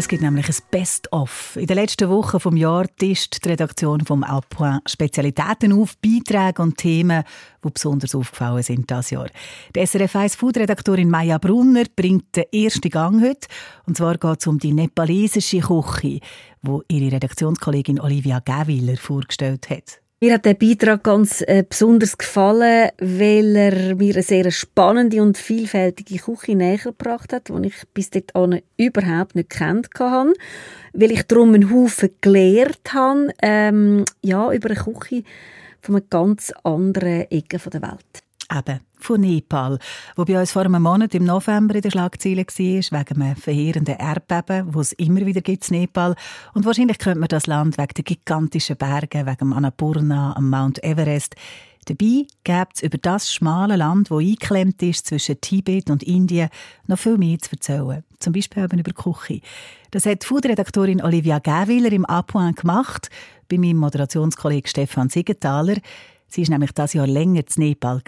Es gibt nämlich ein Best-of. In den letzten Wochen vom Jahr tischt die Redaktion vom Alpoint Spezialitäten auf, Beiträge und Themen, die besonders aufgefallen sind das Jahr. Die SRF 1 Food-Redaktorin Maya Brunner bringt den ersten Gang heute. Und zwar geht es um die nepalesische Küche, die ihre Redaktionskollegin Olivia Gäwiler vorgestellt hat. Mir hat der Beitrag ganz äh, besonders gefallen, weil er mir eine sehr spannende und vielfältige Küche näher gebracht hat, die ich bis dahin überhaupt nicht kennt habe, weil ich darum einen Haufen gelernt habe, ähm, ja, über eine Küche von einer ganz anderen Ecke der Welt. Eben, von Nepal, wo bei uns vor einem Monat im November in der Schlagzeile war, wegen einem verheerenden Erdbeben, wo es immer wieder gibt in Nepal. Und wahrscheinlich könnte man das Land wegen der gigantischen Berge, wegen dem Annapurna, am Mount Everest. Dabei gibt es über das schmale Land, wo eingeklemmt ist zwischen Tibet und Indien, noch viel mehr zu erzählen. Zum Beispiel eben über Küche. Das hat Food-Redaktorin Olivia Gäwiler im Apoin gemacht, bei meinem Moderationskollegen Stefan Siegenthaler. Sie war nämlich das Jahr länger in Nepal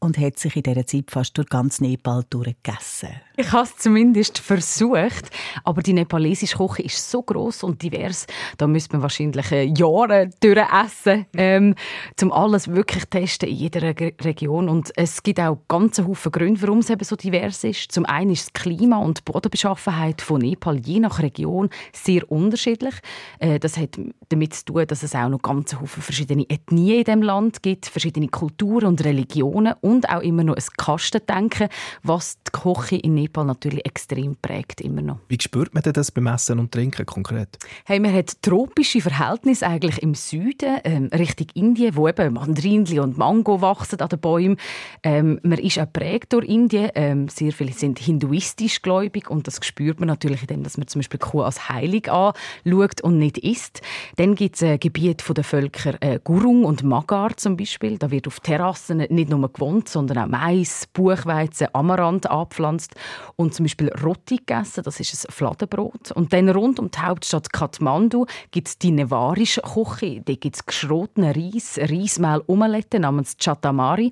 und hat sich in dieser Zeit fast durch ganz Nepal durchgegessen. Ich habe es zumindest versucht, aber die nepalesische Küche ist so groß und divers, da müsste man wahrscheinlich äh, Jahre durchessen, ähm, um alles wirklich testen in jeder Re Region. Und es gibt auch ganze Haufen Gründe, warum es eben so divers ist. Zum einen ist das Klima und die Bodenbeschaffenheit von Nepal je nach Region sehr unterschiedlich. Äh, das hat damit zu tun, dass es auch noch ganze Haufen verschiedene Ethnien in dem Land gibt, verschiedene Kulturen und Religionen auch immer noch ein Kastendenken, was die Küche in Nepal natürlich extrem prägt immer noch. Wie spürt man denn das beim Essen und Trinken konkret? Hey, man hat tropische Verhältnisse eigentlich im Süden, ähm, Richtung Indien, wo eben Mandarinli und Mango wachsen an den Bäumen. Ähm, man ist auch prägt durch Indien. Ähm, sehr viele sind hinduistisch gläubig und das spürt man natürlich, indem dass man zum Beispiel Kuh als heilig anschaut und nicht isst. Dann gibt es ein Gebiet der Völker äh, Gurung und Magar zum Beispiel. Da wird auf Terrassen nicht nur gewohnt, sondern auch Mais, Buchweizen, Amaranth angepflanzt und zum Beispiel Roti gegessen, das ist ein Fladenbrot. Und dann rund um die Hauptstadt Kathmandu gibt es die nevarische Küche. Da gibt es geschrotenen Reis, Reismehl Omelette namens Chatamari.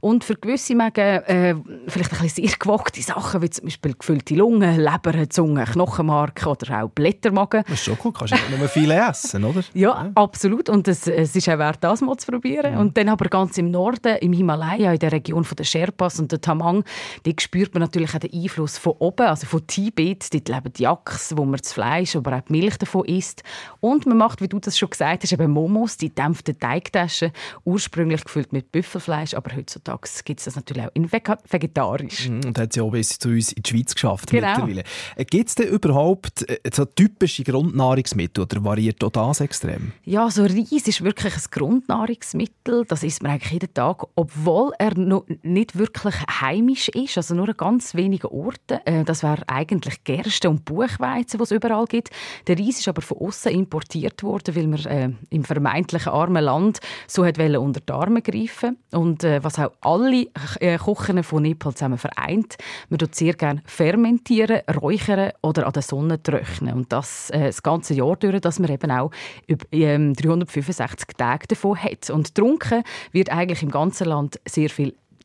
Und für gewisse Megen äh, vielleicht ein bisschen sehr gewagte Sachen, wie zum Beispiel gefüllte Lungen, Leber, Zunge, Knochenmark oder auch Blättermagen. Das ist schon cool, kannst du nicht nur viele essen, oder? Ja, ja, absolut. Und es, es ist auch wert, das mal zu probieren. Ja. Und dann aber ganz im Norden, im Himalaya, der Region der Sherpas und der Tamang, da spürt man natürlich auch den Einfluss von oben, also von Tibet. Dort leben die Yaks, wo man das Fleisch, aber auch die Milch davon isst. Und man macht, wie du das schon gesagt hast, eben Momos, die dämpften Teigtaschen, ursprünglich gefüllt mit Büffelfleisch, aber heutzutage gibt es das natürlich auch in vegetarisch. Mhm, und hat es ja auch bis zu uns in die Schweiz geschafft genau. mittlerweile. Äh, gibt es denn überhaupt äh, so typische Grundnahrungsmittel oder variiert auch das extrem? Ja, so Reis ist wirklich ein Grundnahrungsmittel. Das isst man eigentlich jeden Tag, obwohl er noch nicht wirklich heimisch ist, also nur an ganz wenigen Orten. Äh, das wäre eigentlich Gerste und Buchweizen, die es überall gibt. Der Reis ist aber von außen importiert worden, weil man äh, im vermeintlichen armen Land so hat unter die Arme greifen und äh, was auch alle äh, Kochen von Nepal zusammen vereint. Man tut sehr gerne fermentieren, räuchern oder an der Sonne trocknen und das äh, das ganze Jahr durch, dass man eben auch über, ähm, 365 Tage davon hat. Und getrunken wird eigentlich im ganzen Land sehr viel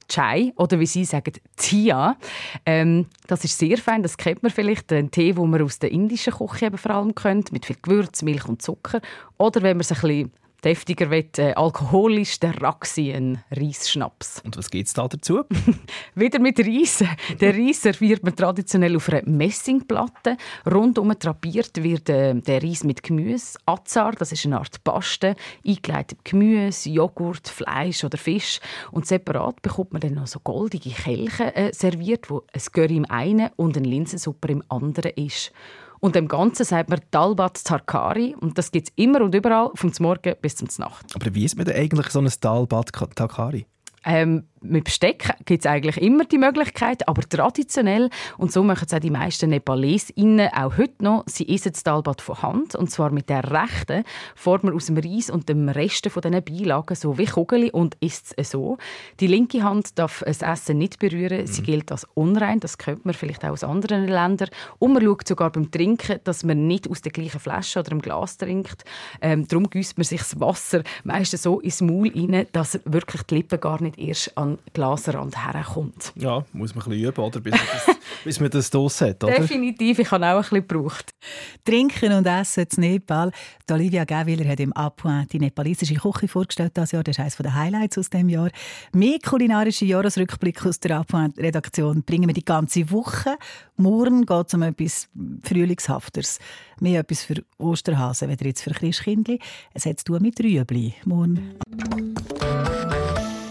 Chai oder wie Sie sagen, Tia. Ähm, das ist sehr fein, das kennt man vielleicht. Ein Tee, den man aus der indischen Küche eben vor allem kennt, mit viel Gewürz, Milch und Zucker. Oder wenn man es ein bisschen deftiger will, äh, alkoholisch, der Raxi, ein Reisschnaps. Und was geht es da dazu? Wieder mit Reis. Der Reis serviert man traditionell auf einer Messingplatte. Rundum drapiert wird äh, der Reis mit Gemüse. Azar, das ist eine Art Paste, eingeleitet Gemüse, Joghurt, Fleisch oder Fisch. Und separat bekommt man dann noch so goldige Kelche äh, serviert, wo ein Curry im einen und eine Linsensuppe im anderen ist. Und dem Ganzen sagt man Dalbat Tarkari. Und das gibt es immer und überall, vom Morgen bis zum Nacht. Aber wie ist man denn eigentlich so ein Dalbat Tarkari? Ähm, mit Besteck gibt es eigentlich immer die Möglichkeit, aber traditionell, und so machen es auch die meisten Nepalesinnen auch heute noch, sie essen das Dalbat von Hand, und zwar mit der rechten, formt man aus dem Reis und dem Rest von diesen Beilagen so wie Kugel und isst es so. Die linke Hand darf das Essen nicht berühren, sie mhm. gilt als unrein, das kennt man vielleicht auch aus anderen Ländern. Und man schaut sogar beim Trinken, dass man nicht aus der gleichen Flasche oder im Glas trinkt. Ähm, darum gießt man sich das Wasser meistens so ins Maul rein, dass wirklich die Lippe gar nicht erst an den Glasrand herkommt. Ja, muss man ein bisschen üben, oder? Bis man das, bis man das Dos hat, oder? Definitiv, ich habe auch ein bisschen gebraucht. Trinken und Essen in Nepal. Die Olivia Gäwiller hat im Apoint die nepalesische Küche vorgestellt das Jahr. Das ist eines der Highlights aus dem Jahr. Mehr kulinarische Jahresrückblick aus der Apoint-Redaktion bringen wir die ganze Woche. Morgen geht es um etwas Frühlingshafteres. Mehr etwas für Osterhasen, weder jetzt für Christkindli. Es hat zu tun mit Rüebli. Morgen.